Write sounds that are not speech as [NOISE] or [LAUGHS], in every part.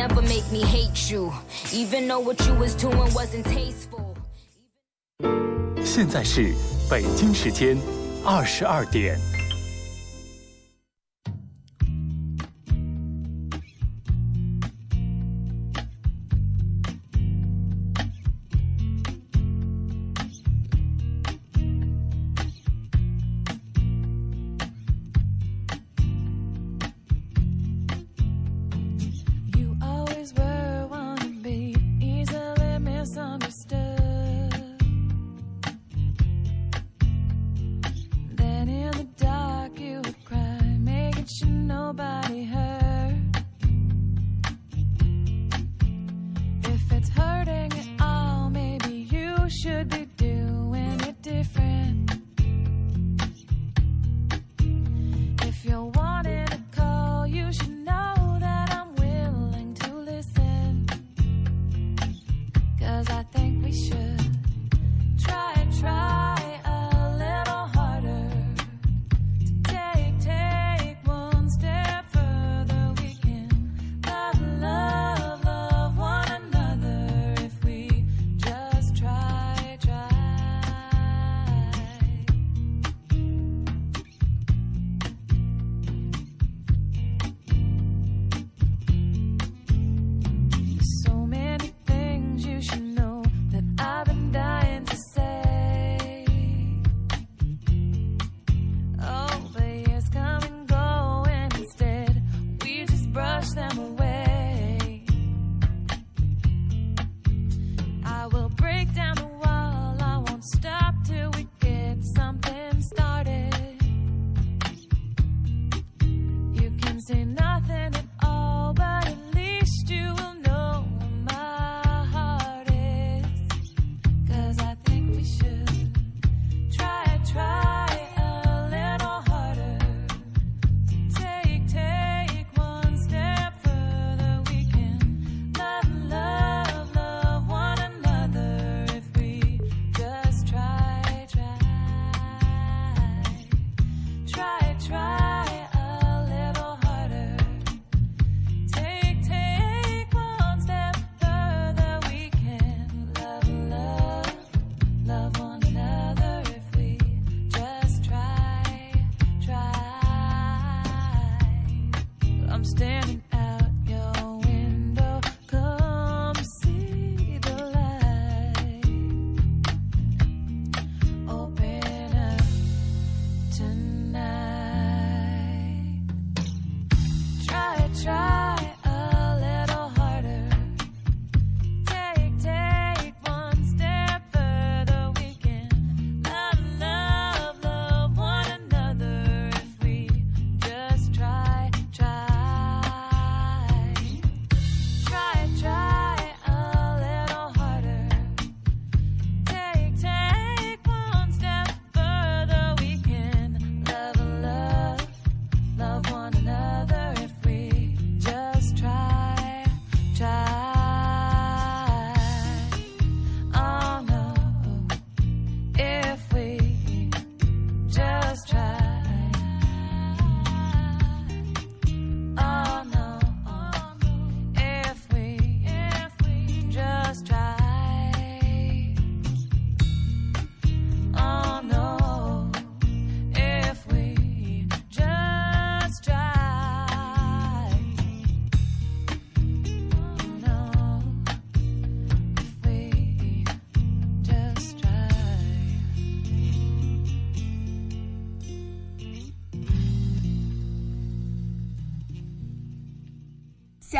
never make me hate you, even though what you was doing wasn't tasteful. 现在是北京时间二十二点。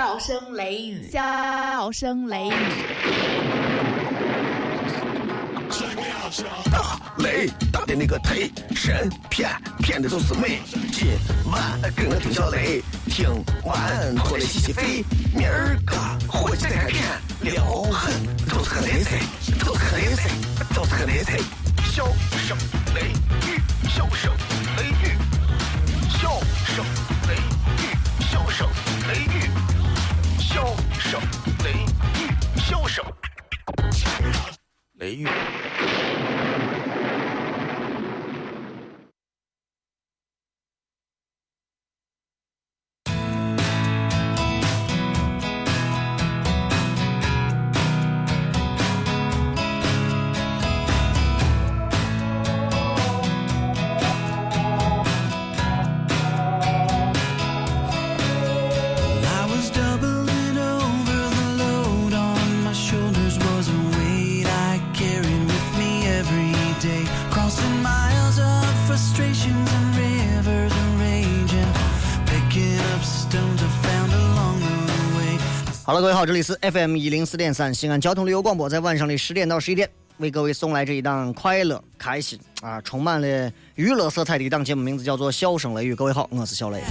笑声雷雨，笑声雷雨。大雷打的那个忒神骗骗的就是美。今晚跟我听小雷，听完过来洗洗肺。明儿个回去再看片，撩狠都是个雷菜，都是个雷菜，都是个雷菜。笑声雷雨，笑声雷雨，笑声雷雨，笑声雷雨。笑声雷雨，笑声雷雨。好了，各位好，这里是 FM 一零四点三西安交通旅游广播，在晚上的十点到十一点，为各位送来这一档快乐、开心啊，充满了娱乐色彩的一档节目，名字叫做《笑声雷雨》。各位好，我是小雷。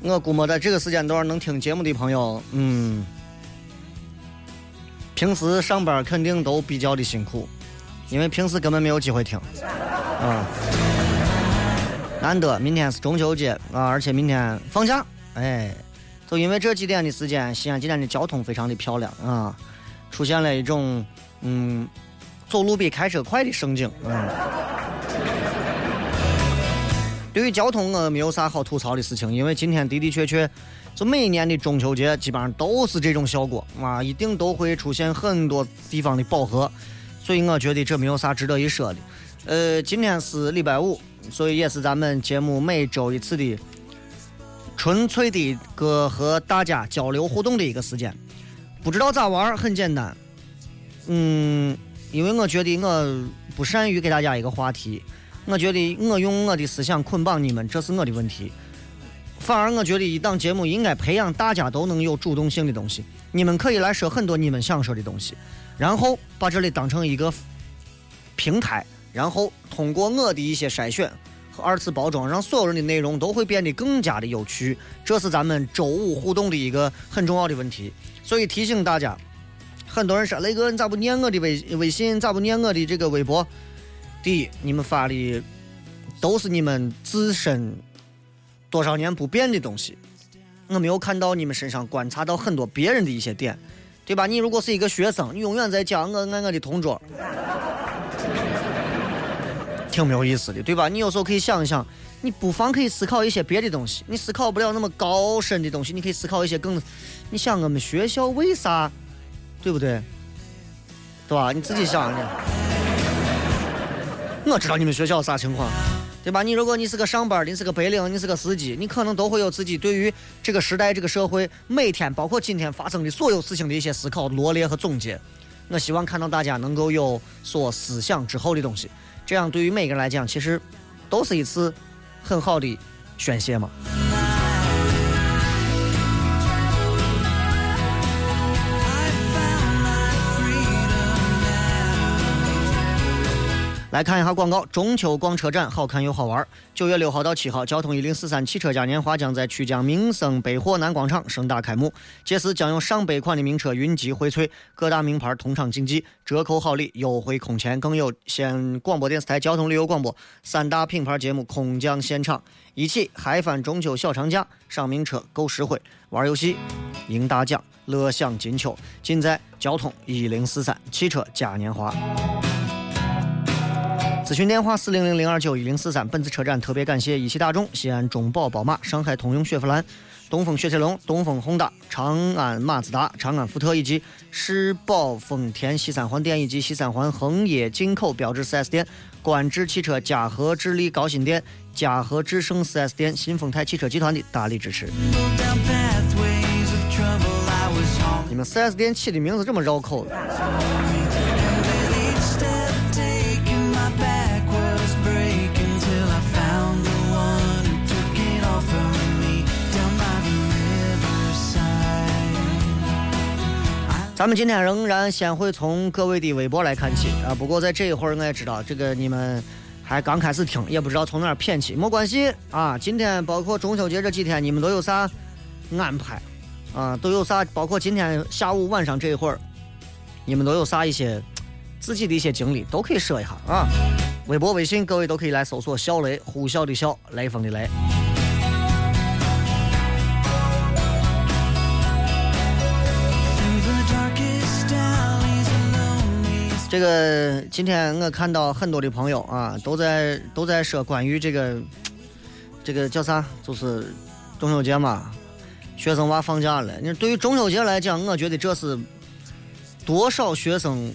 我估摸在这个时间段能听节目的朋友，嗯，平时上班肯定都比较的辛苦，因为平时根本没有机会听，啊。难得，明天是中秋节啊，而且明天放假，哎，就因为这几天的时间，西安今天的交通非常的漂亮啊，出现了一种嗯，走路比开车快的盛景啊。对于交通，我没有啥好吐槽的事情，因为今天的的确确，就每年的中秋节基本上都是这种效果啊，一定都会出现很多地方的饱和，所以我觉得这没有啥值得一说的。呃，今天是礼拜五。所以也是咱们节目每周一次的纯粹的个和大家交流互动的一个时间。不知道咋玩，很简单。嗯，因为我觉得我不善于给大家一个话题，我觉得我用我的思想捆绑你们，这是我的问题。反而我觉得一档节目应该培养大家都能有主动性的东西。你们可以来说很多你们想说的东西，然后把这里当成一个平台。然后通过我的一些筛选和二次包装，让所有人的内容都会变得更加的有趣。这是咱们周五互动的一个很重要的问题。所以提醒大家，很多人说雷哥，你咋不念我的微微信？咋不念我的这个微博？第一，你们发的都是你们自身多少年不变的东西，我没有看到你们身上观察到很多别人的一些点，对吧？你如果是一个学生，你永远在讲我爱我的同桌。挺没有意思的，对吧？你有时候可以想一想，你不妨可以思考一些别的东西。你思考不了那么高深的东西，你可以思考一些更……你想我们学校为啥，对不对？对吧？你自己想想。我知道你们学校啥情况，对吧？你如果你是个上班，你是个白领，你是个司机，你可能都会有自己对于这个时代、这个社会每天，包括今天发生的所有事情的一些思考、罗列和总结。我希望看到大家能够有所思想之后的东西。这样对于每个人来讲，其实都是一次很好的宣泄嘛。来看一下广告，中秋逛车展，好看又好玩。九月六号到七号，交通一零四三汽车嘉年华将在曲江民生百货南广场盛大开幕。届时将有上百款的名车云集荟萃，各大名牌同场竞技，折扣好礼，优惠空前，更有县广播电视台交通旅游广播三大品牌节目空降现场，一起嗨翻中秋小长假，上名车，购实惠，玩游戏，赢大奖，乐享金秋，尽在交通一零四三汽车嘉年华。咨询电话四零零零二九一零四三。本次车展特别感谢一汽大众、西安中宝宝马、上海通用雪佛兰、东风雪铁龙、东风宏达、长安马自达、长安福特以及世宝丰田西三环店以及西三环恒业进口标致 4S 店、观致汽车嘉禾智利高新店、嘉禾智胜 4S 店、新丰泰汽车集团的大力支持。你们 4S 店起的名字这么绕口的？咱们今天仍然先会从各位的微博来看起啊，不过在这一会儿我也知道，这个你们还刚开始听，也不知道从哪儿骗起，没关系啊。今天包括中秋节这几天，你们都有啥安排啊？都有啥？包括今天下午晚上这一会儿，你们都有啥一些自己的一些经历，都可以说一下啊。微博、微信，各位都可以来搜索“小雷”，呼啸的啸，雷锋的雷。这个今天我看到很多的朋友啊，都在都在说关于这个这个叫啥，就是中秋节嘛，学生娃放假了。你对于中秋节来讲，我觉得这是多少学生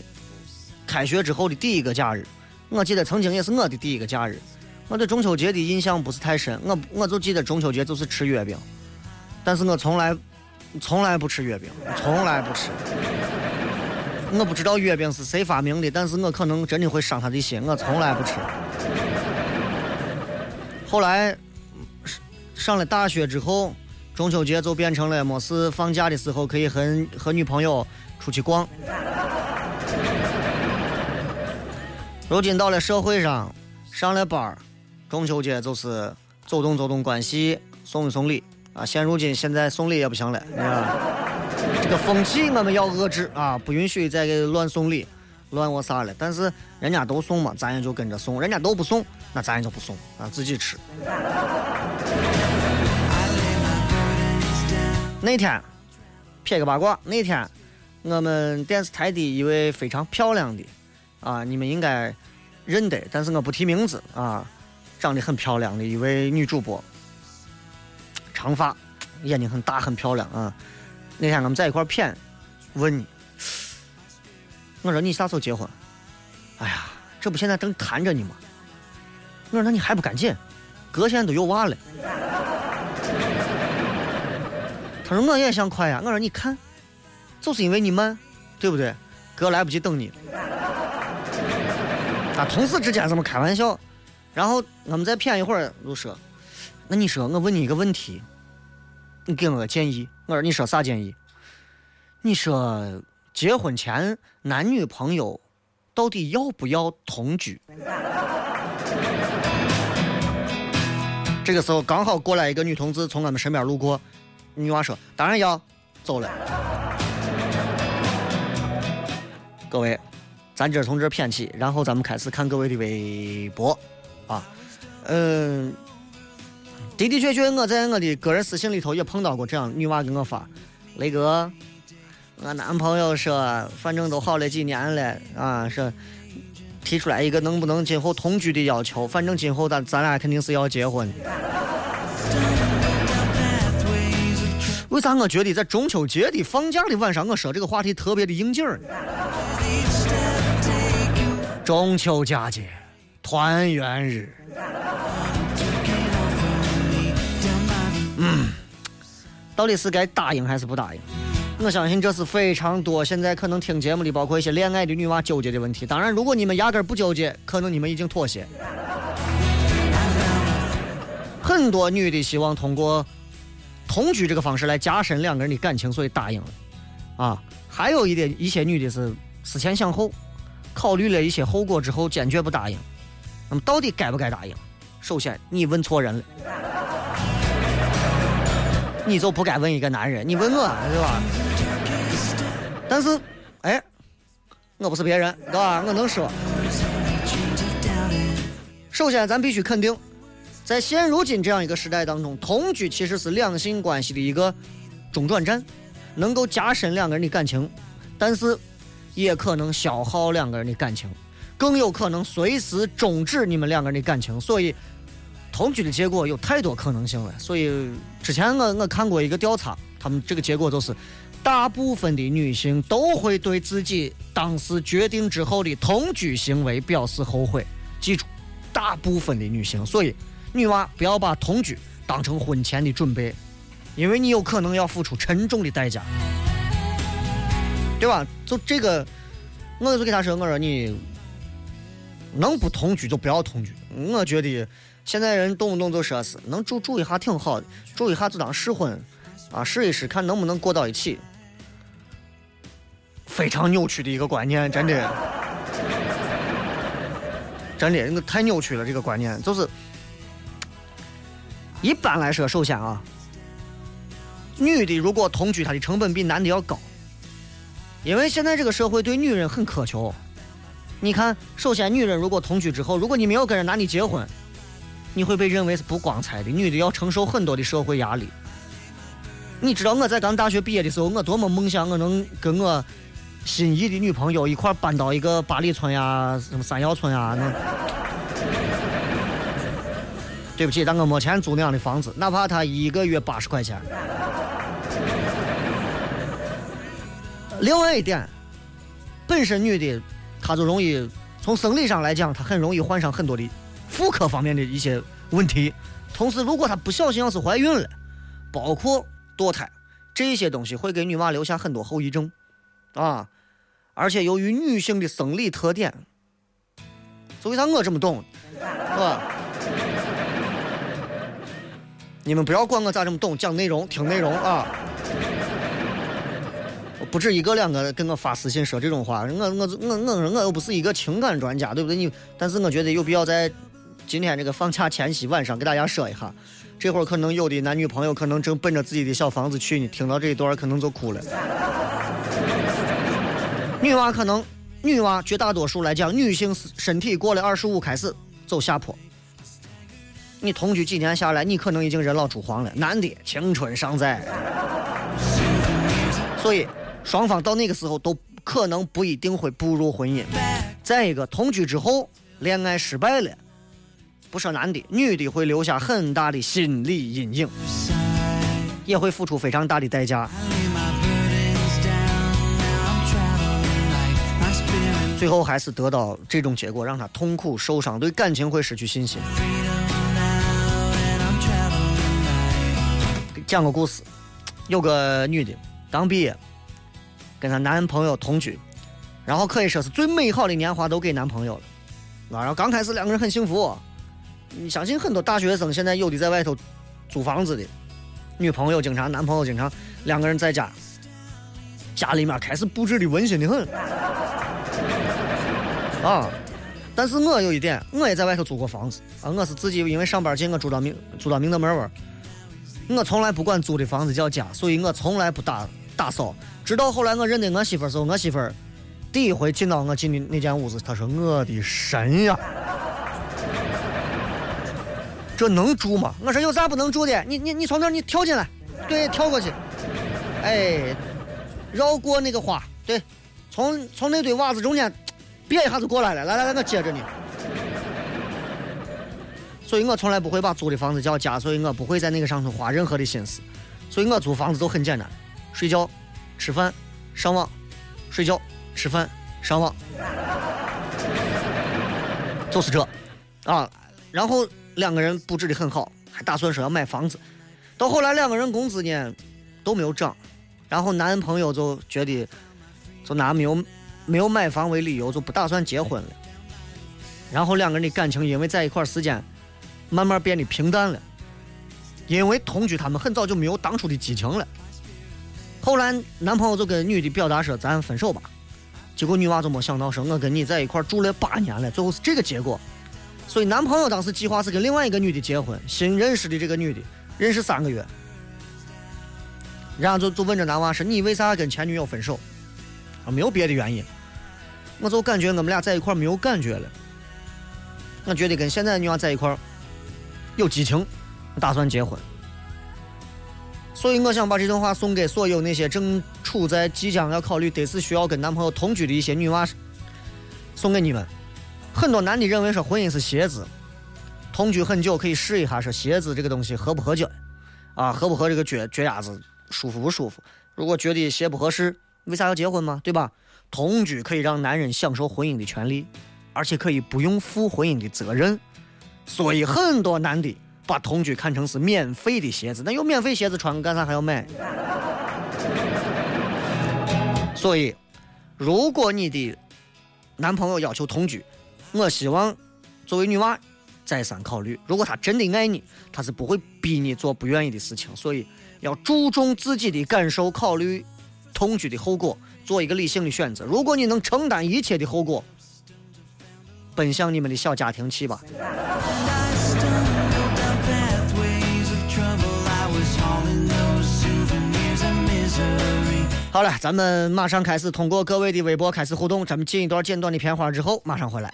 开学之后的第一个假日。我记得曾经也是我的第一个假日。我对中秋节的印象不是太深，我我就记得中秋节就是吃月饼，但是我从来从来不吃月饼，从来不吃。我不知道月饼是谁发明的，但是我可能真的会伤他的心，我从来不吃。后来上了大学之后，中秋节就变成了没事放假的时候可以和和女朋友出去逛。如今到了社会上，上了班中秋节就是走动走动关系，送一送礼啊。现如今现在送礼也不行了，啊，这个风气我们要遏制啊，不允许再给乱送礼，乱我啥了。但是人家都送嘛，咱也就跟着送；人家都不送，那咱也就不送啊，自己吃。那天撇个八卦，那天我们电视台的一位非常漂亮的。啊，你们应该认得，但是我不提名字啊。长得很漂亮的一位女主播，长发，眼睛很大，很漂亮啊。那天我们在一块谝，问你，我说你啥时候结婚？哎呀，这不现在正谈着呢吗？我说那你还不赶紧？哥现在都有娃了。他说我也想快呀。我说你看，就是因为你慢，对不对？哥来不及等你。啊，同事之间这么开玩笑？然后我们再谝一会儿，就说：“那你说，我问你一个问题，你给我个建议。”我说：“你说啥建议？”你说结婚前男女朋友到底要不要同居？这个时候刚好过来一个女同志从我们身边路过，女娃说：“当然要。”走了。各位。咱今儿从这偏起，然后咱们开始看各位的微博，啊，嗯，的的确确，我在我的个人私信里头也碰到过这样女娃给我发，雷哥，我男朋友说，反正都好了几年了，啊，说提出来一个能不能今后同居的要求，反正今后咱咱俩肯定是要结婚。为啥我觉得在中秋节的放假的晚上，我说这个话题特别的应景儿？中秋佳节，团圆日。到底是该答应还是不答应？我相信这是非常多现在可能听节目的，包括一些恋爱的女娃纠结的问题。当然，如果你们压根不纠结，可能你们已经妥协。很多女的希望通过同居这个方式来加深两个人的感情，所以答应了。啊，还有一点，一些女的是思前想后。考虑了一些后果之后，坚决不答应。那么，到底该不该答应？首先，你问错人了，你就不该问一个男人，你问我，对吧？但是，哎，我不是别人，对吧？我能说。首先，咱必须肯定，在现如今这样一个时代当中，同居其实是两性关系的一个中转站，能够加深两个人的感情，但是。也可能消耗两个人的感情，更有可能随时终止你们两个人的感情。所以，同居的结果有太多可能性了。所以，之前我我看过一个调查，他们这个结果就是，大部分的女性都会对自己当时决定之后的同居行为表示后悔。记住，大部分的女性。所以，女娃不要把同居当成婚前的准备，因为你有可能要付出沉重的代价。对吧？就这个，我就给他说：“我说你能不同居就不要同居。我觉得现在人动不动就说是能住住一下挺好的，住一下就当试婚啊，试一试看能不能过到一起。非常扭曲的一个观念，真的，真的，那太扭曲了。这个观念就是，一般来说，首先啊，女的如果同居，她的成本比男的要高。”因为现在这个社会对女人很苛求，你看，首先女人如果同居之后，如果你没有跟人男的结婚，你会被认为是不光彩的，女的要承受很多的社会压力。你知道我在刚大学毕业的时候，我多么梦想我能跟我心仪的女朋友一块搬到一个八里村呀，什么三药村呀，[LAUGHS] 那。对不起，但我没钱租那样的房子，哪怕他一个月八十块钱。另外一点，本身女的，她就容易从生理上来讲，她很容易患上很多的妇科方面的一些问题。同时，如果她不小心要是怀孕了，包括堕胎这些东西，会给女娃留下很多后遗症，啊。而且由于女性的生理特点，所以啥我这么懂，是吧？[LAUGHS] 你们不要管我咋这么懂，讲内容，听内容啊！不止一个两个跟我发私信说这种话，我我我我我又不是一个情感专家，对不对？你，但是我觉得有必要在今天这个放假前夕晚上给大家说一下。这会儿可能有的男女朋友可能正奔着自己的小房子去呢，听到这一段可能就哭了。女娃可能，女娃绝大多数来讲，女性身体过了二十五开始走下坡。你同居几年下来，你可能已经人老珠黄了。男的青春尚在，所以双方到那个时候都可能不一定会步入婚姻。再一个，同居之后恋爱失败了，不说男的，女的会留下很大的心理阴影，也会付出非常大的代价。最后还是得到这种结果，让他痛苦受伤，对感情会失去信心。讲个故事，有个女的刚毕业，跟她男朋友同居，然后可以说是最美好的年华都给男朋友了。然后刚开始两个人很幸福，你相信很多大学生现在有的在外头租房子的，女朋友经常，男朋友经常，两个人在家，家里面开始布置的温馨的很。啊，但是我有一点，我也在外头租过房子啊，我是自己因为上班近，我住到明住到明德门儿。我从来不管租的房子叫家，所以我从来不打打扫。直到后来我认得我媳妇儿时候，我媳妇儿第一回进到我进的那间屋子，她说：“我的神呀，这能住吗？”我说：“有啥不能住的？你你你从那儿你跳进来，对，跳过去，哎，绕过那个花，对，从从那堆袜子中间，别一下子过来了，来来来，我接着你。”所以我从来不会把租的房子叫家，所以我不会在那个上头花任何的心思。所以我租房子都很简单，睡觉、吃饭、上网，睡觉、吃饭、上网，就是这，啊。然后两个人布置的很好，还打算说要买房子。到后来两个人工资呢都没有涨，然后男朋友就觉得就拿没有没有买房为理由就不打算结婚了。然后两个人的感情因为在一块时间。慢慢变得平淡了，因为同居，他们很早就没有当初的激情了。后来，男朋友就跟女的表达说：“咱分手吧。”结果女娃就没想到说：“我跟你在一块住了八年了，最后是这个结果。”所以，男朋友当时计划是跟另外一个女的结婚，新认识的这个女的，认识三个月，然后就就问这男娃说：“你为啥跟前女友分手？”啊，没有别的原因，我就感觉我们俩在一块没有感觉了。我觉得跟现在的女娃在一块。有激情，打算结婚，所以我想把这段话送给所有那些正处在即将要考虑得是需要跟男朋友同居的一些女娃，送给你们。很多男的认为说婚姻是鞋子，同居很久可以试一下说鞋子这个东西合不合脚，啊合不合这个脚脚丫子舒服不舒服？如果觉得鞋不合适，为啥要结婚嘛？对吧？同居可以让男人享受婚姻的权利，而且可以不用负婚姻的责任。所以很多男的把同居看成是免费的鞋子，那有免费鞋子穿，干啥还要买？所以，如果你的男朋友要求同居，我希望作为女娃再三考虑。如果他真的爱你，他是不会逼你做不愿意的事情。所以要注重自己的感受，考虑同居的后果，做一个理性的选择。如果你能承担一切的后果。奔向你们的小家庭去吧。好了，咱们马上开始通过各位的微博开始互动。咱们进一段简短的片花之后，马上回来。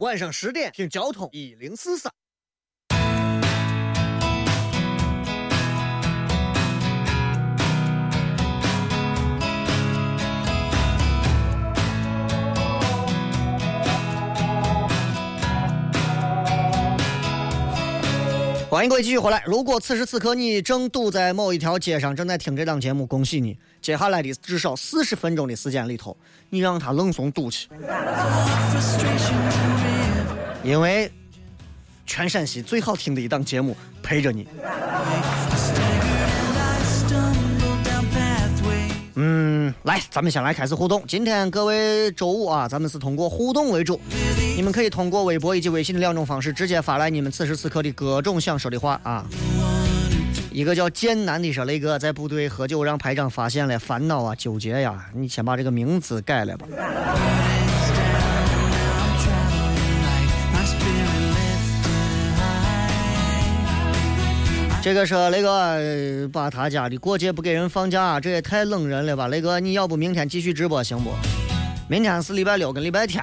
晚上十点听交通一零四三。欢迎各位继续回来。如果此时此刻你正堵在某一条街上，正在听这档节目，恭喜你！接下来的至少四十分钟的时间里头，你让他愣怂堵去，因为全陕西最好听的一档节目陪着你。嗯，来，咱们先来开始互动。今天各位周五啊，咱们是通过互动为主，你们可以通过微博以及微信的两种方式，直接发来你们此时此刻的各种想说的话啊。一个叫艰难的说，雷哥在部队喝酒让排长发现了，烦恼啊，纠结呀，你先把这个名字改了吧。这个说雷哥把他家的过节不给人放假，这也太冷人了吧！雷哥，你要不明天继续直播行不？明天是礼拜六跟礼拜天，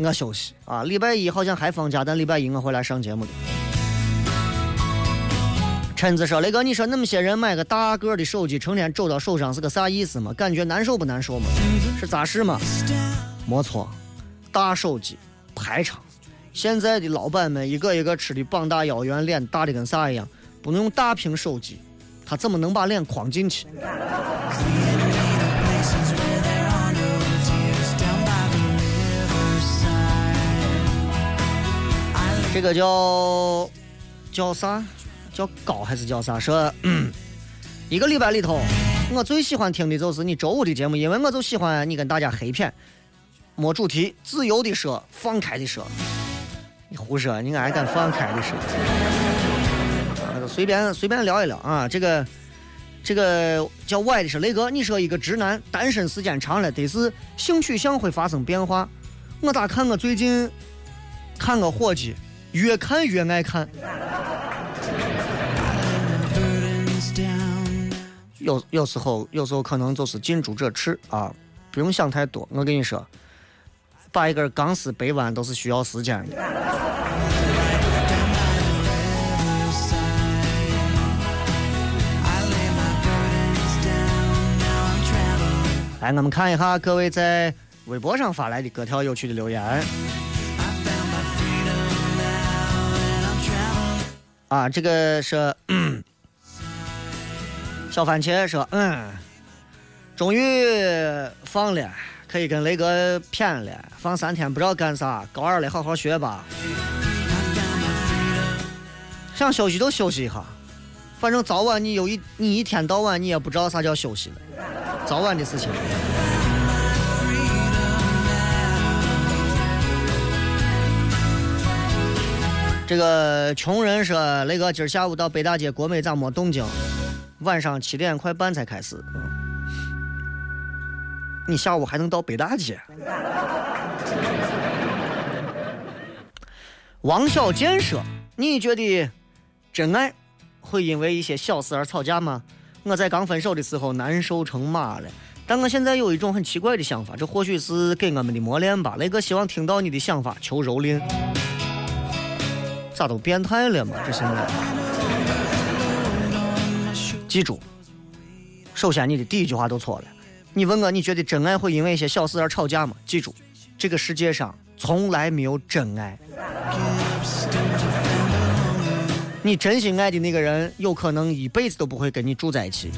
我休息啊。礼拜一好像还放假，但礼拜一我回来上节目的。陈子说：“雷哥，你说那么些人买个大个的手机，成天肘到手上是个啥意思嘛？感觉难受不难受嘛？是咋事嘛？没错，大手机排场，现在的老板们一个一个吃的膀大腰圆，脸大的跟啥一样。”不能用大屏手机，他怎么能把脸框进去？这个叫叫啥？叫高还是叫啥？说 [CLEARS THROAT] 一个礼拜里头，我最喜欢听的就是你周五的节目，因为我就喜欢你跟大家黑片，没主题，自由的说，放开的说。你胡说，你还敢放开的说？随便随便聊一聊啊，这个这个叫歪的是雷哥，你说一个直男单身时间长了，得是性取向会发生变化。我咋看我最近看个伙计，越看越爱看。有有时候有时候可能就是近朱者赤啊，不用想太多。我跟你说，把一根钢丝掰弯都是需要时间的。来，我们看一下各位在微博上发来的各条有趣的留言。啊，这个是小番茄说，嗯，终于放了，可以跟雷哥谝了。放三天不知道干啥，高二了好好学吧。想休息就休息一下，反正早晚你有一你一天到晚你也不知道啥叫休息了。早晚的事情。这个穷人说：“雷哥，今儿下午到北大街国美咋没动静？晚上七点快半才开始。你下午还能到北大街？”王小贱说：“你觉得真爱会因为一些小事而吵架吗？”我在刚分手的时候难受成马了，但我现在有一种很奇怪的想法，这或许是给我们的磨练吧。雷哥希望听到你的想法，求蹂躏。咋都变态了嘛？这现在。记住，首先你的第一句话都错了。你问我，你觉得真爱会因为一些小事而吵架吗？记住，这个世界上从来没有真爱。你真心爱的那个人，有可能一辈子都不会跟你住在一起，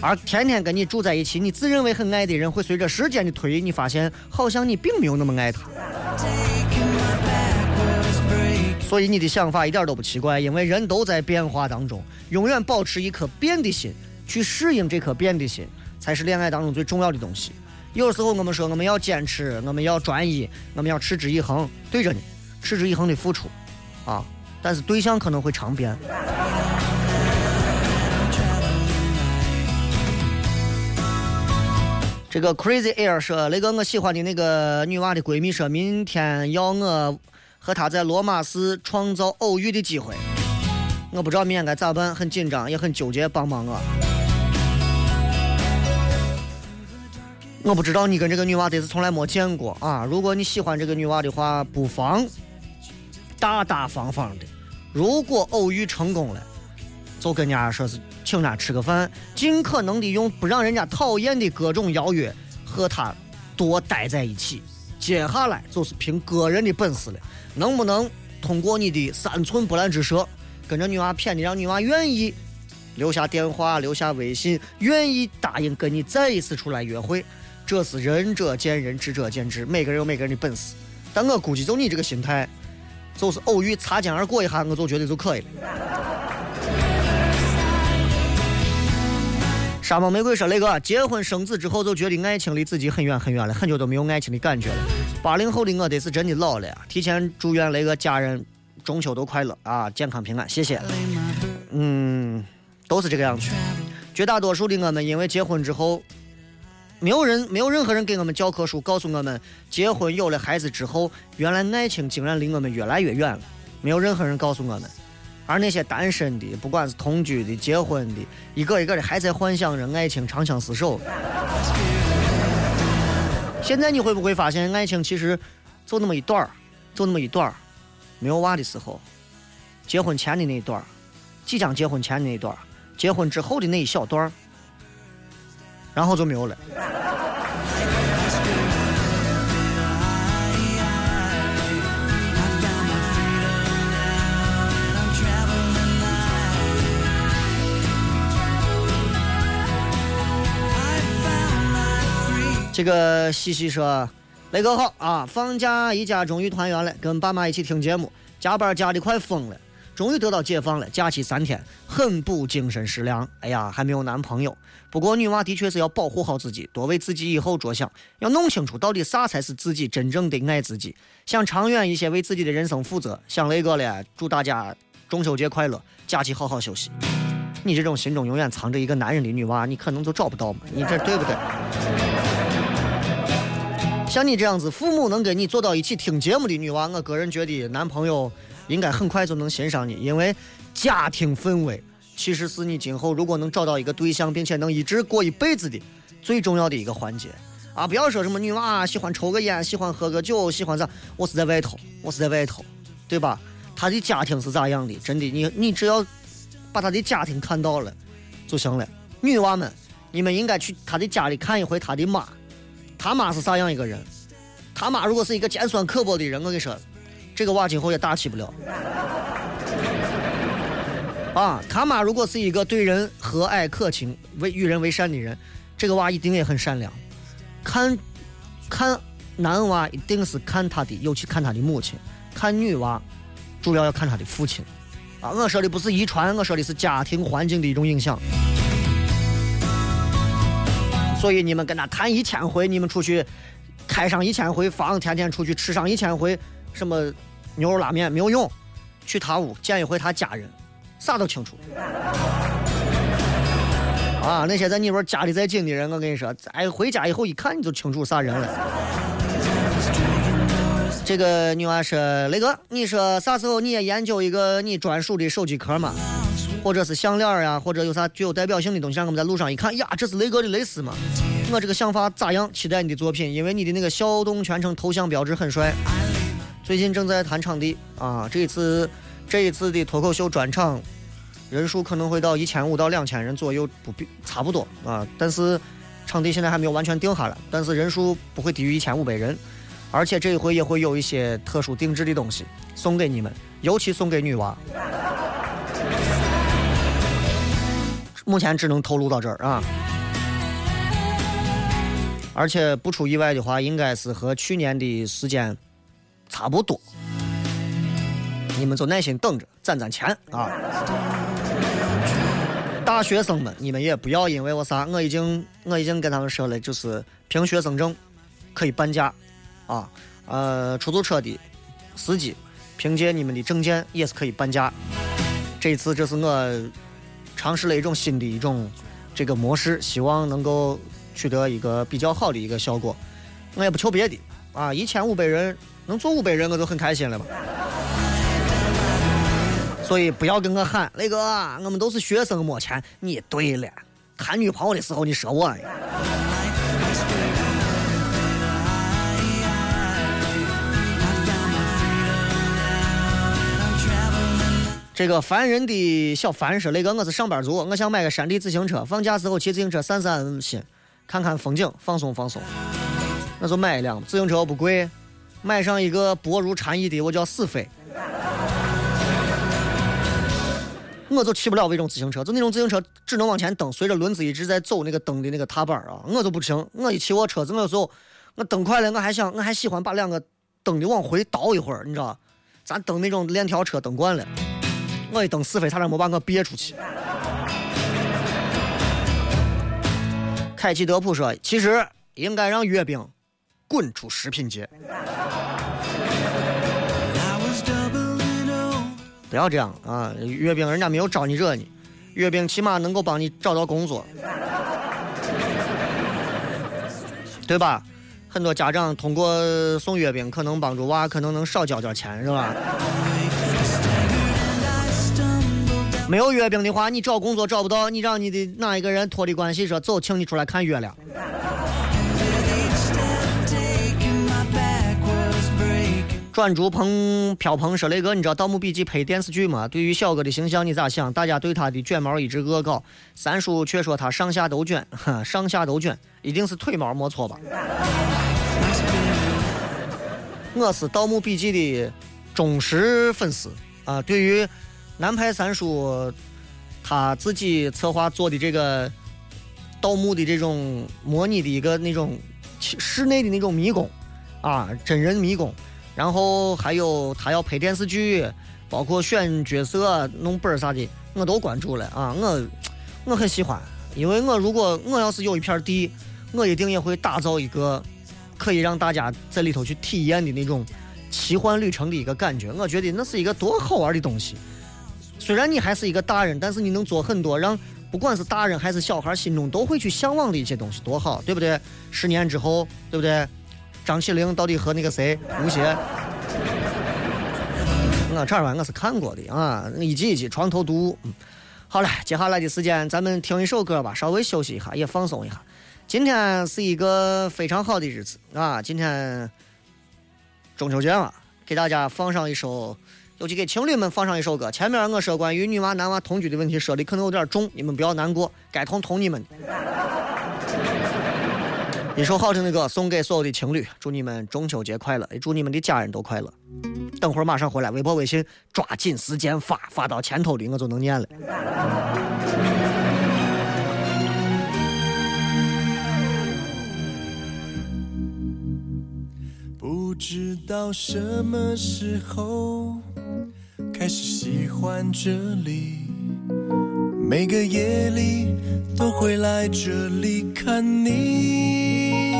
而天天跟你住在一起，你自认为很爱的人，会随着时间的推移，你发现好像你并没有那么爱他。所以你的想法一点都不奇怪，因为人都在变化当中，永远保持一颗变的心，去适应这颗变的心，才是恋爱当中最重要的东西。有时候我们说我们要坚持，我们要专一，我们要持之以恒，对着你，持之以恒的付出，啊。但是对象可能会常变。这个 Crazy Air 说，那个我喜欢的那个女娃的闺蜜说，明天要我和她在罗马市创造偶遇的机会。我不知道明天该咋办，很紧张，也很纠结，帮帮我。我不知道你跟这个女娃得是从来没见过啊。如果你喜欢这个女娃的话，不妨。大大方方的，如果偶遇成功了，就跟人家说是请他吃个饭，尽可能的用不让人家讨厌的各种邀约和他多待在一起。接下来就是凭个人的本事了，能不能通过你的三寸不烂之舌，跟着女娃骗你，让女娃愿意留下电话、留下微信，愿意答应跟你再一次出来约会。这是仁者见仁，智者见智，每个人有每个人的本事。但我估计就你这个心态，就是偶遇擦肩而过一下，我就觉得就可以了。沙漠玫瑰说：“雷哥，结婚生子之后就觉得爱情离自己很远很远了，很久都没有爱情的感觉了。八零后的我得是真的老了呀！提前祝愿雷哥家人中秋都快乐啊，健康平安，谢谢。嗯，都是这个样子。绝大多数的我们因为结婚之后，没有人没有任何人给我们教科书告诉我们，结婚有了孩子之后，原来爱情竟然离我们越来越远了。没有任何人告诉我们。”而那些单身的，不管是同居的、结婚的，一个一个的还在幻想着爱情长相厮守。现在你会不会发现，爱情其实就那么一段儿，就那么一段儿，没有娃的时候，结婚前的那一段儿，即将结婚前的那一段儿，结婚之后的那一小段儿，然后就没有了。这个西西说：“雷哥好啊，放假一家终于团圆了，跟爸妈一起听节目，加班加的快疯了，终于得到解放了，假期三天，很补精神食粮。哎呀，还没有男朋友，不过女娃的确是要保护好自己，多为自己以后着想，要弄清楚到底啥才是自己真正的爱自己，想长远一些，为自己的人生负责。想雷哥了，祝大家中秋节快乐，假期好好休息。你这种心中永远藏着一个男人的女娃，你可能就找不到嘛，你这对不对？”像你这样子，父母能跟你坐到一起听节目的女娃，我个人觉得男朋友应该很快就能欣赏你，因为家庭氛围其实是你今后如果能找到一个对象，并且能一直过一辈子的最重要的一个环节啊！不要说什么女娃喜欢抽个烟，喜欢喝个酒，喜欢啥，我是在外头，我是在外头，对吧？她的家庭是咋样的？真的，你你只要把她的家庭看到了就行了。女娃们，你们应该去她的家里看一回她的妈。他妈是啥样一个人？他妈如果是一个尖酸刻薄的人，我跟你说，这个娃今后也大起不了。啊，他妈如果是一个对人和蔼可亲、为与人为善的人，这个娃一定也很善良。看，看男娃一定是看他的，尤其看他的母亲；看女娃，主要要看他的父亲。啊，我说的不是遗传，我说的是家庭环境的一种影响。所以你们跟他谈一千回，你们出去开上一千回房，天天出去吃上一千回什么牛肉拉面没有用，去他屋见一回他家人，啥都清楚。啊，那些在你边家里再近的人，我跟你说，哎，回家以后一看你就清楚啥人了。这个女娃说：“雷哥，你说啥时候你也研究一个你专属的手机壳嘛？”或者是项链呀，或者有啥具有代表性的东西，让我们在路上一看，呀，这是雷哥的蕾丝嘛？我这个想法咋样？期待你的作品，因为你的那个小动全程头像标志很帅。最近正在谈场地啊，这一次这一次的脱口秀专场人数可能会到一千五到两千人左右，不比差不多啊。但是场地现在还没有完全定下来，但是人数不会低于一千五百人，而且这一回也会有一些特殊定制的东西送给你们，尤其送给女娃。目前只能透露到这儿啊，而且不出意外的话，应该是和去年的时间差不多。你们就耐心等着，攒攒钱啊！大学生们，你们也不要因为我啥，我已经我已经跟他们说了，就是凭学生证可以半价啊。呃，出租车的司机凭借你们的证件也是可以半价。这一次这是我。尝试了一种新的一种这个模式，希望能够取得一个比较好的一个效果。我也不求别的啊，一千五百人能坐五百人，我就很开心了吧。所以不要跟我喊雷哥，我们都是学生没钱。你对了，谈女朋友的时候你说我。这个烦人的小凡说：“雷哥，我是上班族，我想买个山地自行车，放假时候骑自行车散散心，看看风景，放松放松。那就买一辆自行车，不贵，买上一个薄如蝉翼的，我叫死飞。我就骑不了那种自行车，就那种自行车只能往前蹬，随着轮子一直在走那个蹬的那个踏板啊，我就不行。我一骑我车子，我有时候我蹬快了，我还想我还喜欢把两个蹬的往回倒一会儿，你知道？咱蹬那种链条车蹬惯了，我一蹬死飞，差点没把我憋出去。凯奇德普说：“其实应该让阅兵滚出食品界。”不要这样啊！月饼人家没有招你惹你，月饼起码能够帮你找到工作，对吧？很多家长通过送月饼，可能帮助娃可能能少交点钱，是吧？没有月饼的话，你找工作找不到，你让你的哪一个人托的关系说走，请你出来看月亮。转竹棚飘蓬说雷哥，你知道《盗墓笔记》拍电视剧吗？对于小哥的形象你咋想？大家对他的卷毛一直恶搞，三叔却说他上下都卷，上下都卷，一定是腿毛没错吧？我是《盗墓笔记》的忠实粉丝啊！对于南派三叔他自己策划做的这个盗墓的这种模拟的一个那种室内的那种迷宫啊，真人迷宫。然后还有他要拍电视剧，包括选角色、弄本儿啥的，我都关注了啊！我我很喜欢，因为我如果我要是有一片地，我一定也会打造一个可以让大家在里头去体验的那种奇幻旅程的一个感觉。我觉得那是一个多好玩的东西。虽然你还是一个大人，但是你能做很多让不管是大人还是小孩心中都会去向往的一些东西，多好，对不对？十年之后，对不对？张起灵到底和那个谁吴邪？我这玩意我是看过的啊，一集一集床头读。好了，接下来的时间咱们听一首歌吧，稍微休息一下，也放松一下。今天是一个非常好的日子啊，今天中秋节嘛，给大家放上一首，尤其给情侣们放上一首歌。前面我说关于女娃男娃同居的问题说的可能有点重，你们不要难过，该同同你们。一首好听的歌送给所有的情侣，祝你们中秋节快乐，也祝你们的家人都快乐。等会儿马上回来，微博、微信抓紧时间发，发到前头的我就能念了。不知道什么时候开始喜欢这里。每个夜里都会来这里看你，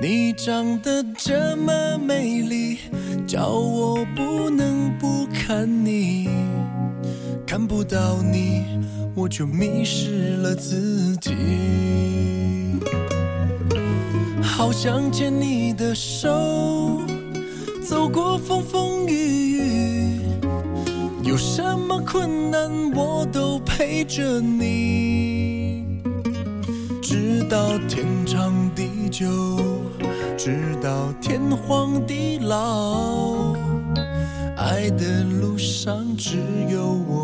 你长得这么美丽，叫我不能不看你。看不到你，我就迷失了自己。好想牵你的手，走过风风雨雨。有什么困难，我都陪着你，直到天长地久，直到天荒地老。爱的路上只有我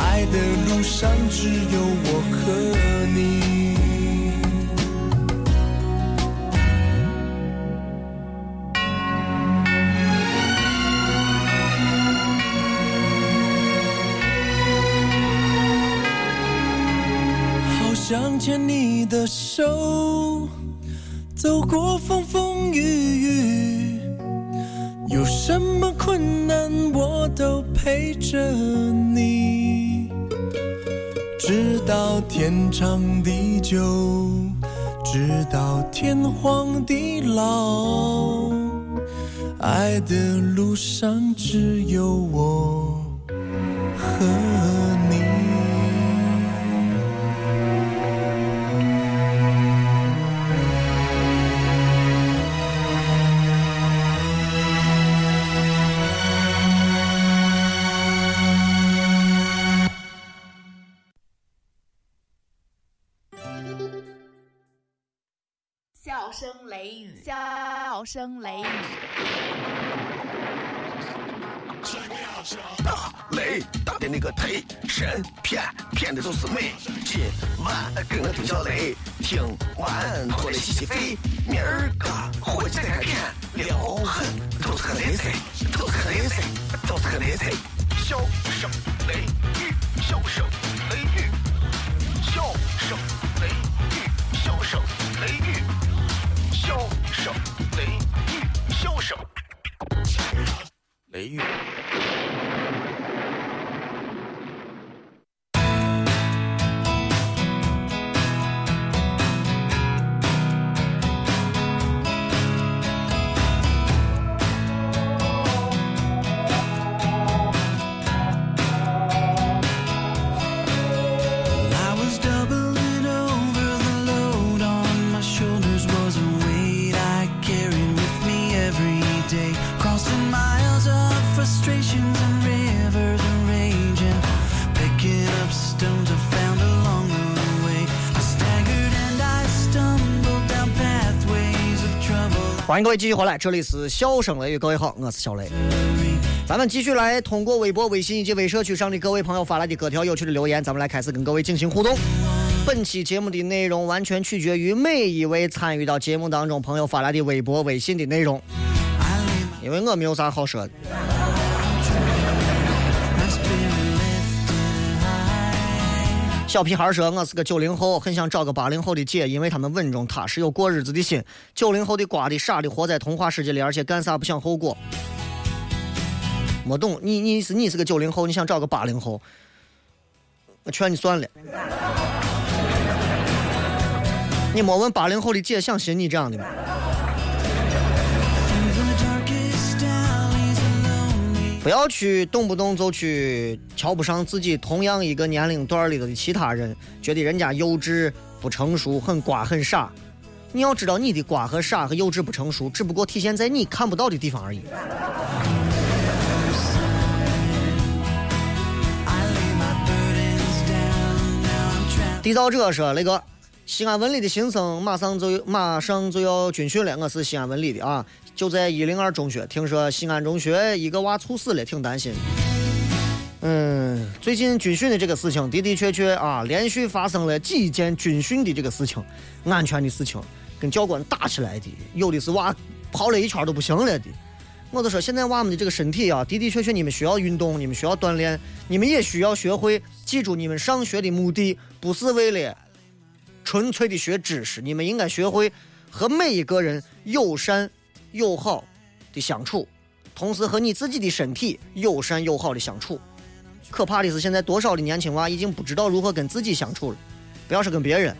爱的路上只有我和你。好想牵你的手，走过风风雨雨，有什么困难我都陪着你，直到天长地久，直到天荒地老，爱的路上只有我。声雷雨，大雷打的那个忒神骗骗的都是美。今晚跟我听小雷，听完回来洗洗肺。明儿个回去再开片，撩狠都是个雷菜，都是个雷菜，都是个雷菜。笑声雷雨，笑声雷雨，笑声雷雨，笑声雷雨。各位继续回来，这里是笑声雷雨，各位好，我是小雷。咱们继续来通过微博、微信以及微社区上的各位朋友发来的各条有趣的留言，咱们来开始跟各位进行互动。本期节目的内容完全取决于每一位参与到节目当中朋友发来的微博、微信的内容，因为我没有啥好说的。小屁孩说：“我是个九零后，很想找个八零后的姐，因为他们稳重踏实，有过日子的心。九零后的瓜的傻的，活在童话世界里，而且干啥不想后果。没懂，你你是你是个九零后，你想找个八零后，我劝你算了。你没问八零后的姐想寻你这样的吗？不要去动不动就去瞧不上自己同样一个年龄段里的其他人，觉得人家幼稚不成熟，很瓜很傻。你要知道，你的瓜和傻和幼稚不成熟，只不过体现在你看不到的地方而已。缔造者说：“那个西安文理的新生马上就马上就要军训了，我是西安文理的啊，就在一零二中学。听说西安中学一个娃猝死了，挺担心。嗯，最近军训的这个事情的的确确啊，连续发生了几件军训的这个事情，安全的事情，跟教官打起来的，有的是娃跑了一圈都不行了的。我就说，现在娃们的这个身体啊，的的确确你们需要运动，你们需要锻炼，你们也需要学会记住，你们上学的目的不是为了纯粹的学知识，你们应该学会和每一个人友善友好的相处，同时和你自己的身体友善友好的相处。可怕的是，现在多少的年轻娃已经不知道如何跟自己相处了，不要说跟别人。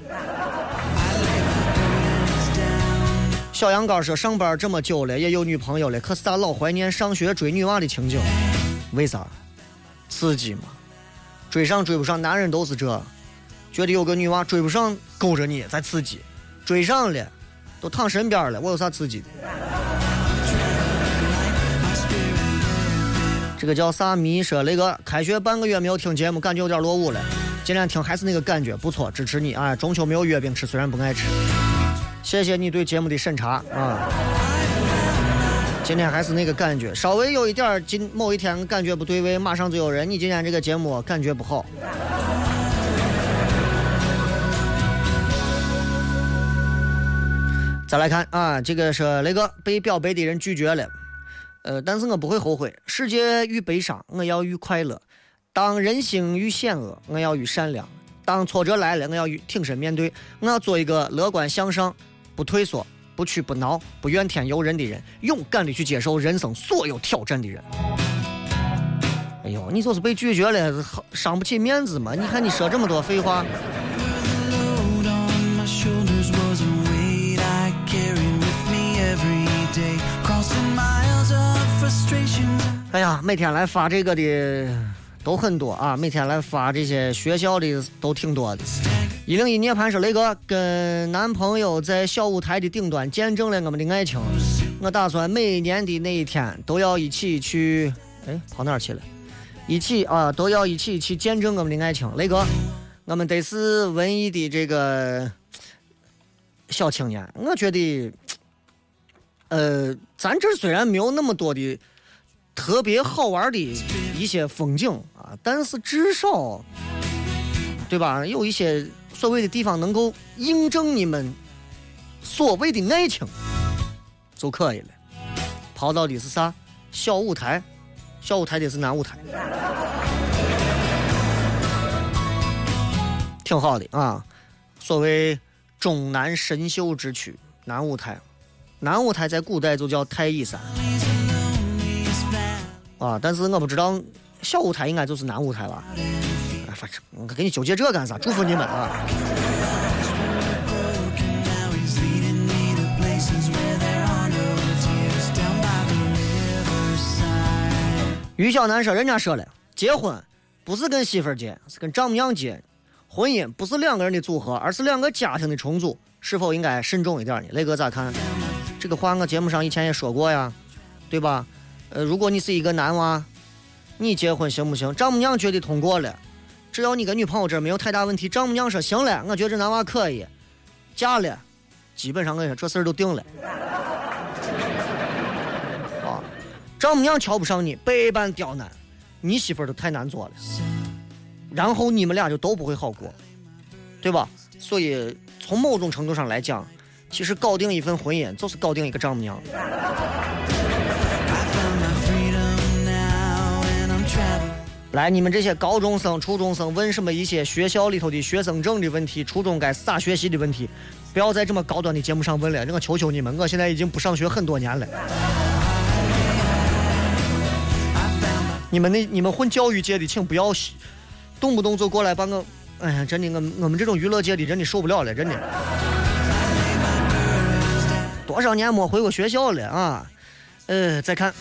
小杨刚说：“上班这么久了，也有女朋友了，可是咋老怀念上学追女娃的情景？为啥？刺激嘛！追上追不上，男人都是这，觉得有个女娃追不上，勾着你在刺激；追上了，都躺身边了，我有啥刺激的？”这个叫啥迷说那个开学半个月没有听节目，感觉有点落伍了。今天听还是那个感觉，不错，支持你啊！中秋没有月饼吃，虽然不爱吃，谢谢你对节目的审查啊。今天还是那个感觉，稍微有一点今某一天感觉不对味，马上就有人，你今天这个节目感觉不好。再来看啊，这个是那个被表白的人拒绝了，呃，但是我不会后悔。世界愈悲伤，我要愈快乐；当人心愈险恶，我要愈善良；当挫折来了，我要愈挺身面对。我要做一个乐观向上、不退缩、不屈不挠、不怨天尤人的人，勇敢的去接受人生所有挑战的人。哎呦，你就是被拒绝了，好伤不起面子嘛？你看你说这么多废话。哎呀，每天来发这个的都很多啊，每天来发这些学校的都挺多的。一零一涅槃说雷哥跟男朋友在小舞台的顶端见证了我们的爱情，我打算每年的那一天都要一起去，哎，跑哪儿去了？一起啊，都要一起去见证我们的爱情。雷哥，我们得是文艺的这个小青年，我觉得，呃，咱这虽然没有那么多的特别好玩的一些风景啊，但是至少，对吧？有一些所谓的地方能够印证你们所谓的爱情就可以了。跑到的是啥？小舞台，小舞台的是男舞台，挺好的啊。所谓终南神秀之区，南舞台，南舞台在古代就叫太乙山。啊，但是我不知道小舞台应该就是南舞台吧？哎，反正我给你纠结这干啥？祝福你们啊！于小南说：“人家说了，结婚不是跟媳妇儿结，是跟丈母娘结。婚姻不是两个人的组合，而是两个家庭的重组。是否应该慎重一点呢？雷哥咋看？这个话我节目上以前也说过呀，对吧？呃，如果你是一个男娃，你结婚行不行？丈母娘觉得通过了，只要你跟女朋友这没有太大问题，丈母娘说行了，我觉得这男娃可以，嫁了，基本上我跟你说这事儿都定了。[LAUGHS] 啊，丈母娘瞧不上你，百般刁难，你媳妇儿都太难做了，然后你们俩就都不会好过，对吧？所以从某种程度上来讲，其实搞定一份婚姻就是搞定一个丈母娘。来，你们这些高中生、初中生问什么一些学校里头的学生证的问题，初中该咋学习的问题，不要在这么高端的节目上问了。我求求你们，我现在已经不上学很多年了。你们那你们混教育界的，请不要动不动就过来把我，哎呀，真的，我我们这种娱乐界的真的受不了了，真的。多少年没回过学校了啊！呃，再看。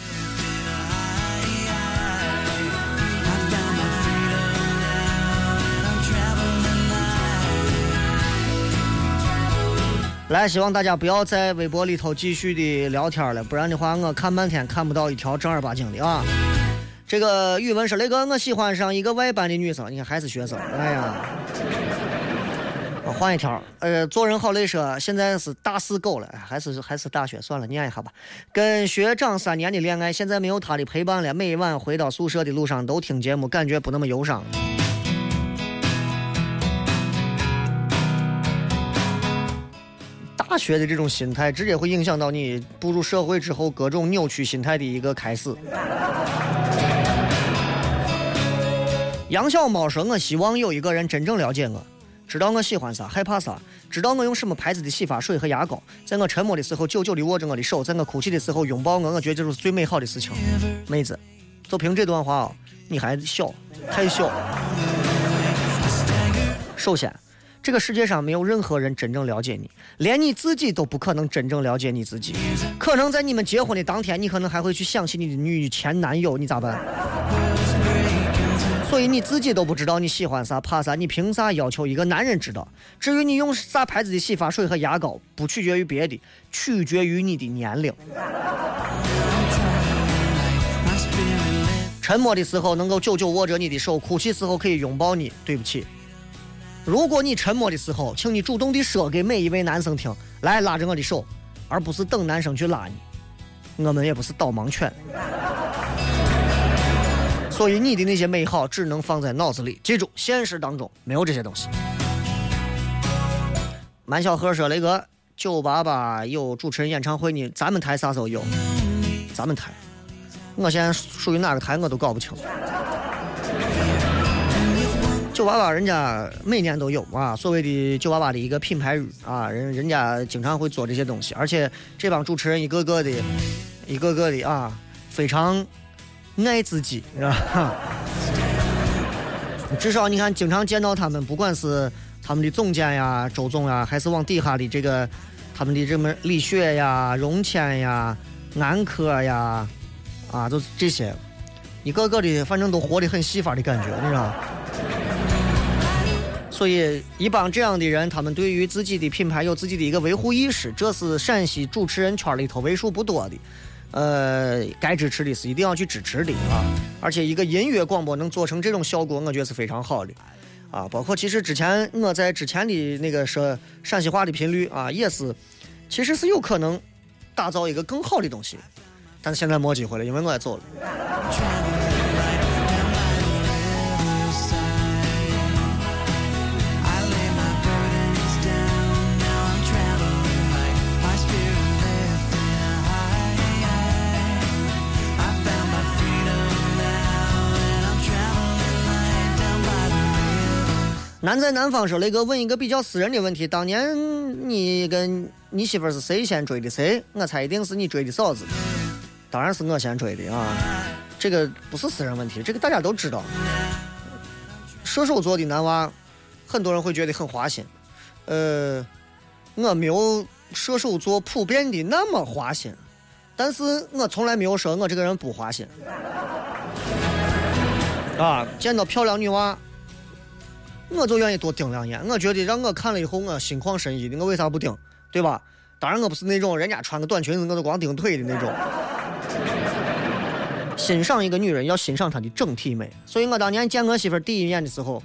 来，希望大家不要在微博里头继续的聊天了，不然的话我看半天看不到一条正儿八经的啊。这个语文说雷哥，我喜欢上一个外班的女生，你看还是学生，哎呀。我换一条，呃，做人好累说现在是大四狗了，还是还是大学，算了，念一下吧。跟学长三年的恋爱，现在没有他的陪伴了，每晚回到宿舍的路上都听节目，感觉不那么忧伤。大学的这种心态，直接会影响到你步入社会之后各种扭曲心态的一个开始。杨小猫说：“我希望有一个人真正了解我，知道我喜欢啥，害怕啥，知道我用什么牌子的洗发水和牙膏，在我沉默的时候久久地握着我的手，在我哭泣的时候拥抱我。我觉得这就是最美好的事情。[LAUGHS] 妹子，就凭这段话哦，你还小，太小。首先，这个世界上没有任何人真正了解你，连你自己都不可能真正了解你自己。可能在你们结婚的当天，你可能还会去想起你的女前男友，你咋办？所以你自己都不知道你喜欢啥、怕啥，你凭啥要求一个男人知道？至于你用啥牌子的洗发水和牙膏，不取决于别的，取决于你的年龄。沉默的时候能够久久握着你的手，哭泣时候可以拥抱你。对不起，如果你沉默的时候，请你主动的说给每一位男生听，来拉着我的手，而不是等男生去拉你。我们也不是导盲犬，所以你的那些美好只能放在脑子里，记住，现实当中没有这些东西。满小河说：“雷哥，九八八有主持人演唱会呢，咱们台啥时候有？咱们台，我现在属于哪个台我都搞不清。九八八人家每年都有啊，所谓的九八八的一个品牌日啊，人人家经常会做这些东西，而且这帮主持人一个个的，一个个的啊，非常爱自己，是 [LAUGHS] 吧？至少你看，经常见到他们，不管是他们的总监呀、周总呀，还是往底下的这个他们的这么李雪呀、荣谦呀、安科呀，啊，都这些，一个个的，反正都活得很戏法的感觉，你知道。[LAUGHS] 所以，一帮这样的人，他们对于自己的品牌有自己的一个维护意识，这是陕西主持人圈里头为数不多的。呃，该支持的是一定要去支持的啊！而且，一个音乐广播能做成这种效果，我觉得是非常好的啊。包括其实之前我在之前的那个说陕西话的频率啊，也是，其实是有可能打造一个更好的东西，但是现在没机会了，因为我也走了。南在南方说雷哥问一个比较私人的问题：当年你跟你媳妇是谁先追的谁？我猜一定是你追的嫂子，当然是我先追的啊。这个不是私人问题，这个大家都知道。射手座的男娃，很多人会觉得很花心。呃，我没有射手座普遍的那么花心，但是我从来没有说我这个人不花心。啊，见到漂亮女娃。我就愿意多盯两眼，我觉得让我看了以后，我心旷神怡的。我为啥不盯？对吧？当然，我不是那种人家穿个短裙子我就光盯腿的那种。欣赏一个女人要欣赏她的整体美，所以我当年见我媳妇第一眼的时候，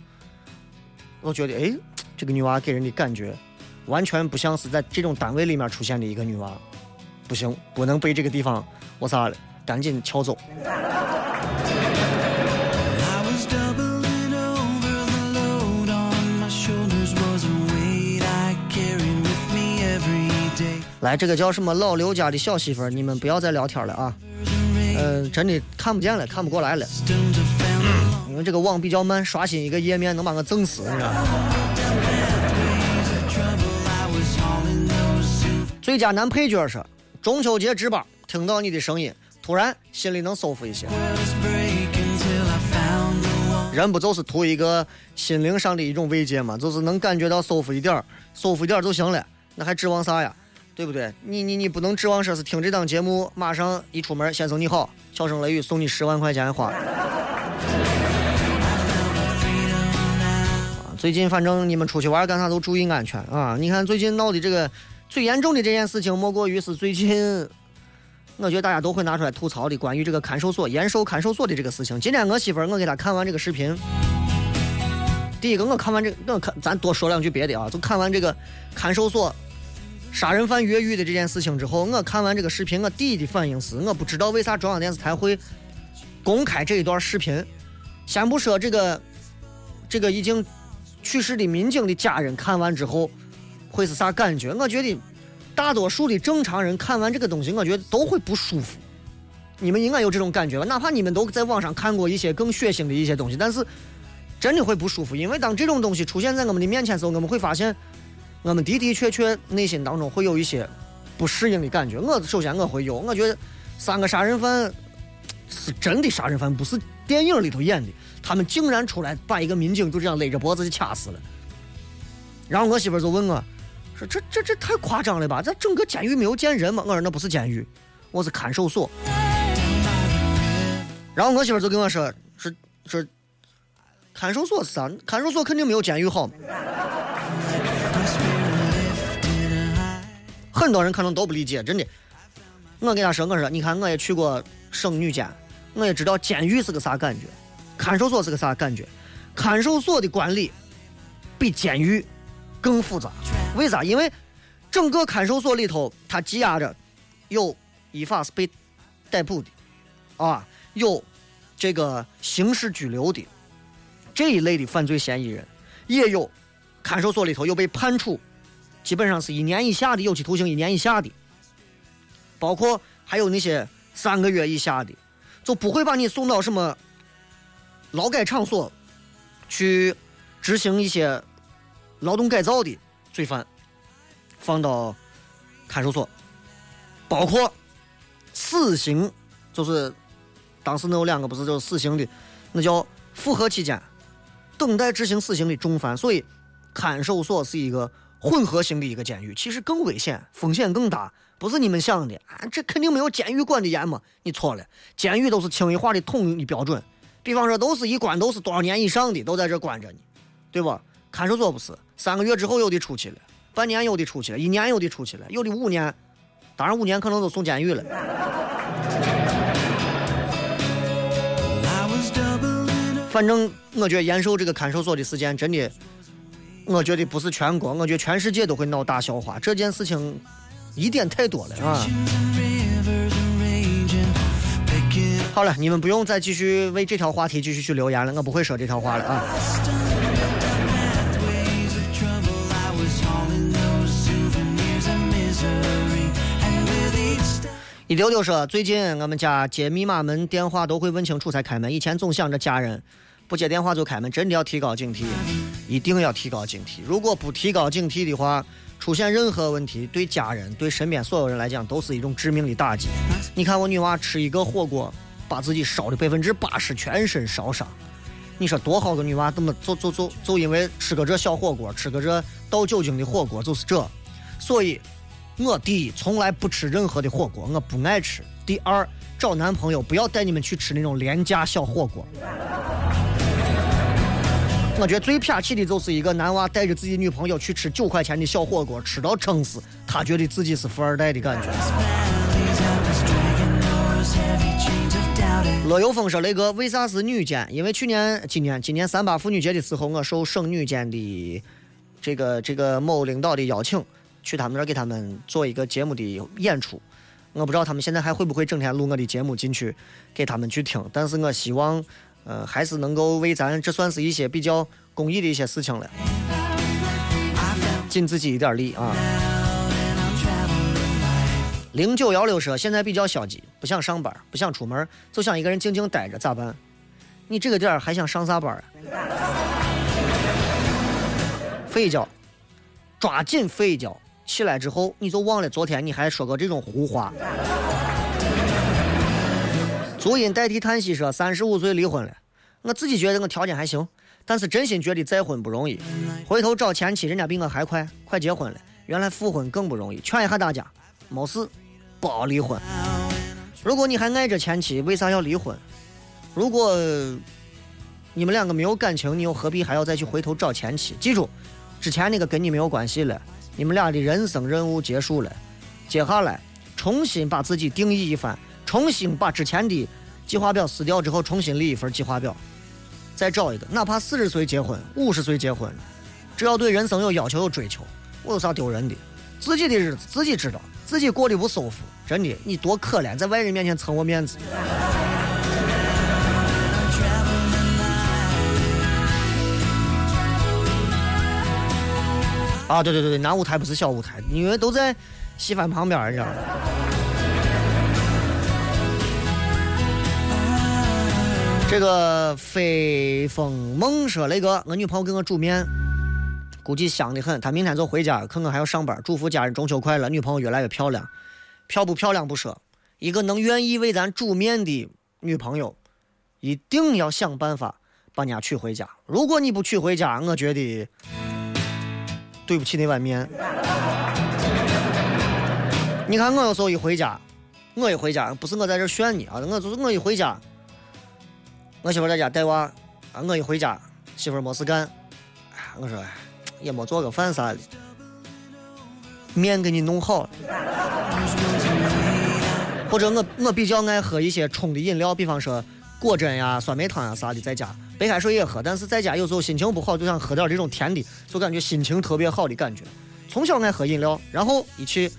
我觉得，哎，这个女娃给人的感觉完全不像是在这种单位里面出现的一个女娃，不行，不能被这个地方我啥了，赶紧撬走。来，这个叫什么老刘家的小媳妇儿，你们不要再聊天了啊！嗯，真的看不见了，看不过来了，因为这个网比较慢，刷新一个页面能把我整死，你知道吗？最佳男配角是中秋节值班，听到你的声音，突然心里能舒服一些。人不就是图一个心灵上的一种慰藉吗？就是能感觉到舒服一点儿，舒服一点儿就行了，那还指望啥呀？对不对？你你你不能指望说是听这档节目，马上一出门，先生你好，小声雷雨送你十万块钱花。啊最近反正你们出去玩干啥都注意安全啊！你看最近闹的这个最严重的这件事情，莫过于是最近，我觉得大家都会拿出来吐槽的，关于这个看守所严守看守所的这个事情。今天我媳妇儿我给她看完这个视频，第一个我看完这个，我看咱多说两句别的啊，就看完这个看守所。杀人犯越狱的这件事情之后，我看完这个视频，我第一的反应是，我不知道为啥中央电视台会公开这一段视频。先不说这个，这个已经去世的民警的家人看完之后会是啥感觉？我觉得大多数的正常人看完这个东西，我觉得都会不舒服。你们应该有这种感觉吧？哪怕你们都在网上看过一些更血腥的一些东西，但是真的会不舒服，因为当这种东西出现在我们的面前的时候，我们会发现。我们的的确确内心当中会有一些不适应的感觉。我首先我会有，我觉得三个杀人犯是真的杀人犯，不是电影里头演的。他们竟然出来把一个民警就这样勒着脖子就掐死了。然后我媳妇就问我，说这这这太夸张了吧？这整个监狱没有见人吗？我说那不是监狱，我是看守所。然后我媳妇就跟我说，说说看守所是啥？看守所肯定没有监狱好。很多人可能都不理解，真的。我跟他说，我说，你看，我也去过省女监，我也知道监狱是个啥感觉，看守所是个啥感觉。看守所的管理，比监狱更复杂。为啥？因为整个看守所里头，它羁押着有依法是被逮捕的，啊，有这个刑事拘留的这一类的犯罪嫌疑人，也有看守所里头有被判处基本上是一年以下的有期徒刑一年以下的，包括还有那些三个月以下的，就不会把你送到什么劳改场所去执行一些劳动改造的罪犯，放到看守所，包括死刑，就是当时那有两个不是就是死刑的，那叫复核期间等待执行死刑的重犯，所以看守所是一个混合型的一个监狱，其实更危险，风险更大，不是你们想的啊，这肯定没有监狱管的严嘛，你错了，监狱都是轻易化的统一标准，比方说都是一关都是多少年以上的都在这关着呢，对吧？看守所不是，三个月之后有的出去了，半年有的出去了，一年有的出去了，有的五年，当然五年可能都送监狱了。反正我觉得延寿这个看守所的时间真的，我觉得不是全国，我觉得全世界都会闹大笑话。这件事情疑点太多了啊！好了，你们不用再继续为这条话题继续去留言了，我不会说这条话了啊。一丢丢说，最近我们家接密码门电话都会问清楚才开门，以前总想着家人不接电话就开门，真的要提高警惕，一定要提高警惕。如果不提高警惕的话，出现任何问题，对家人、对身边所有人来讲都是一种致命的打击。你看我女娃吃一个火锅，把自己烧的百分之八十全身烧伤，你说多好个女娃，怎么就就就就因为吃个这小火锅，吃个这倒酒精的火锅，就是这，所以。我第一从来不吃任何的火锅，我不爱吃。第二，找男朋友不要带你们去吃那种廉价小火锅。我觉得最撇气的就是一个男娃带着自己女朋友去吃九块钱的小火锅，吃到撑死，他觉得自己是富二代的感觉。乐游风说：“雷哥，为啥是女监？因为去年、今年、今年三八妇女节的时候，我受省女监的这个这个某领导的邀请。”去他们那儿给他们做一个节目的演出，我不知道他们现在还会不会整天录我的节目进去给他们去听，但是我希望，呃，还是能够为咱这算是一些比较公益的一些事情了，尽自己一点力啊。零九幺六说现在比较消极，不想上班，不想出门，就想一个人静静待着，咋办？你这个点儿还想上啥班啊？睡一觉，抓紧睡一觉。起来之后，你就忘了昨天你还说过这种胡话。足音代替叹息说：“三十五岁离婚了，我自己觉得我条件还行，但是真心觉得再婚不容易。回头找前妻，人家比我还快，快结婚了。原来复婚更不容易。劝一下大家，没事，不离婚。如果你还爱着前妻，为啥要离婚？如果你们两个没有感情，你又何必还要再去回头找前妻？记住，之前那个跟你没有关系了。”你们俩的人生任务结束了，接下来重新把自己定义一番，重新把之前的计划表撕掉之后，重新立一份计划表，再找一个，哪怕四十岁结婚、五十岁结婚，只要对人生有要求、有追求，我有啥丢人的？自己的日子自己知道，自己过得不舒服，真的，你多可怜，在外人面前蹭我面子。啊，对对对对，南舞台不是小舞台，因为都在西饭旁边，你知道吗？这个飞风梦说雷哥，我女朋友给我煮面，估计香的很。她明天就回家，可能还要上班。祝福家人中秋快乐，女朋友越来越漂亮，漂不漂亮不说，一个能愿意为咱煮面的女朋友，一定要想办法把人家娶回家。如果你不娶回家，我觉得。对不起那碗面。你看 [LAUGHS] 我有时候一回家，我一回家不是我在这炫你啊，我就是我一回家，我媳妇在家带娃，啊，我一回家媳妇没事干，我说也没做个饭啥的，面给你弄好了，或者我我比较爱喝一些冲的饮料，比方说果珍呀、酸梅汤呀啥的，在家白开水也喝，但是在家有时候心情不好，就想喝点这种甜的，就感觉心情特别好的感觉。从小爱喝饮料，然后一去，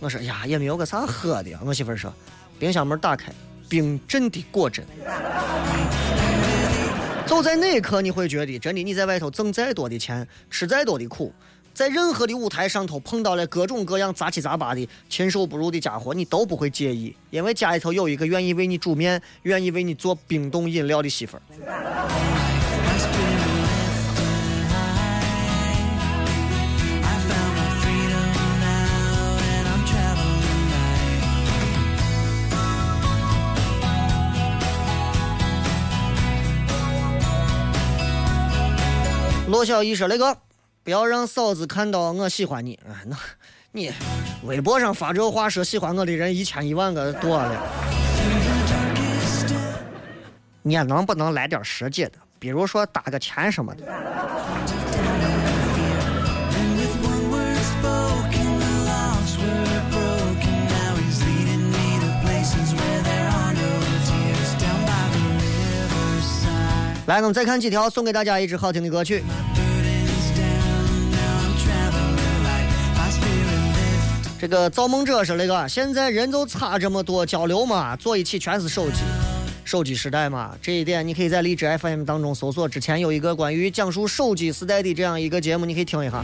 我说呀也没有个啥喝的，我媳妇说，冰箱门打开，冰镇的果真。就在那一刻，你会觉得，真的，你在外头挣再多的钱，吃再多的苦，在任何的舞台上头碰到了各种各样杂七杂八的禽兽不如的家伙，你都不会介意，因为家里头有一个愿意为你煮面、愿意为你做冰冻饮料的媳妇儿。罗小艺说：“那个，不要让嫂子看到我喜欢你。啊，那，你微博上发这话说喜欢我的人一千一万个多了。你能不能来点实际的？比如说打个钱什么的。”来，我们再看几条，送给大家一支好听的歌曲。这个造梦者说那个，现在人就差这么多交流嘛，坐一起全是手机，手机时代嘛。这一点你可以在荔枝 FM 当中搜索，之前有一个关于讲述手机时代的这样一个节目，你可以听一下。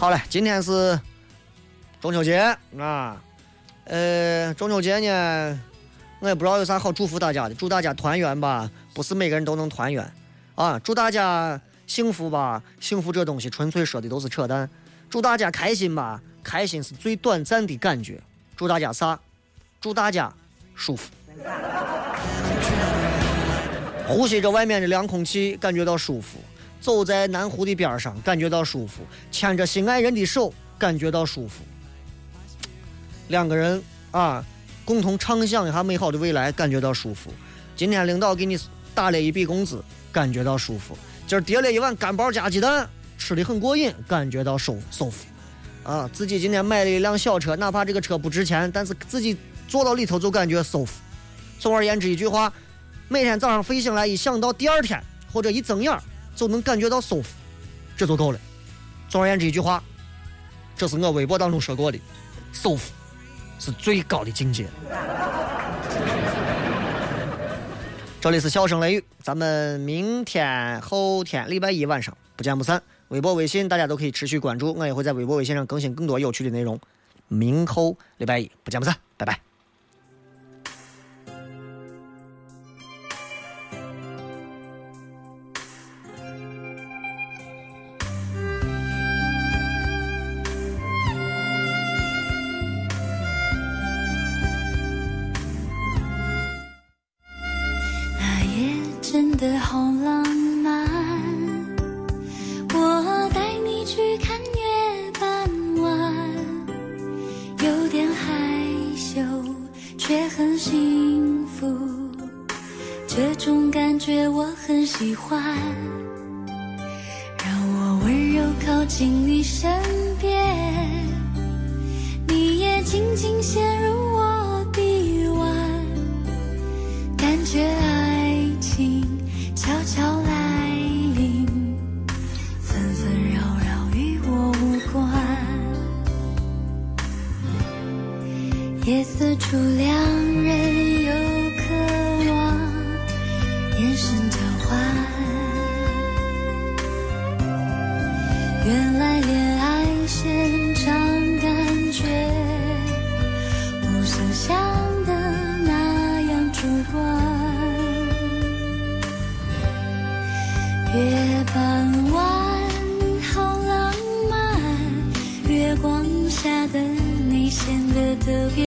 好嘞，今天是中秋节啊，呃，中秋节呢。我也不知道有啥好祝福大家的，祝大家团圆吧。不是每个人都能团圆，啊，祝大家幸福吧。幸福这东西纯粹说的都是扯淡。祝大家开心吧，开心是最短暂的感觉。祝大家啥？祝大家舒服。呼吸着外面的凉空气，感觉到舒服。走在南湖的边上，感觉到舒服。牵着心爱人的手，感觉到舒服。两个人啊。共同畅想一下美好的未来，感觉到舒服。今天领导给你打了一笔工资，感觉到舒服。今儿叠了一碗干包加鸡蛋，吃的很过瘾，感觉到舒舒服。啊，自己今天买了一辆小车，哪怕这个车不值钱，但是自己坐到里头就感觉舒服。总而言之一句话，每天早上睡醒来一想到第二天或者一睁眼就能感觉到舒服，这就够了。总而言之一句话，这是我微博当中说过的，舒服。是最高的境界。这里是笑声雷雨，咱们明天、后天、礼拜一晚上不见不散。微博、微信大家都可以持续关注，我也会在微博、微信上更新更多有趣的内容。明后礼拜一不见不散，拜拜。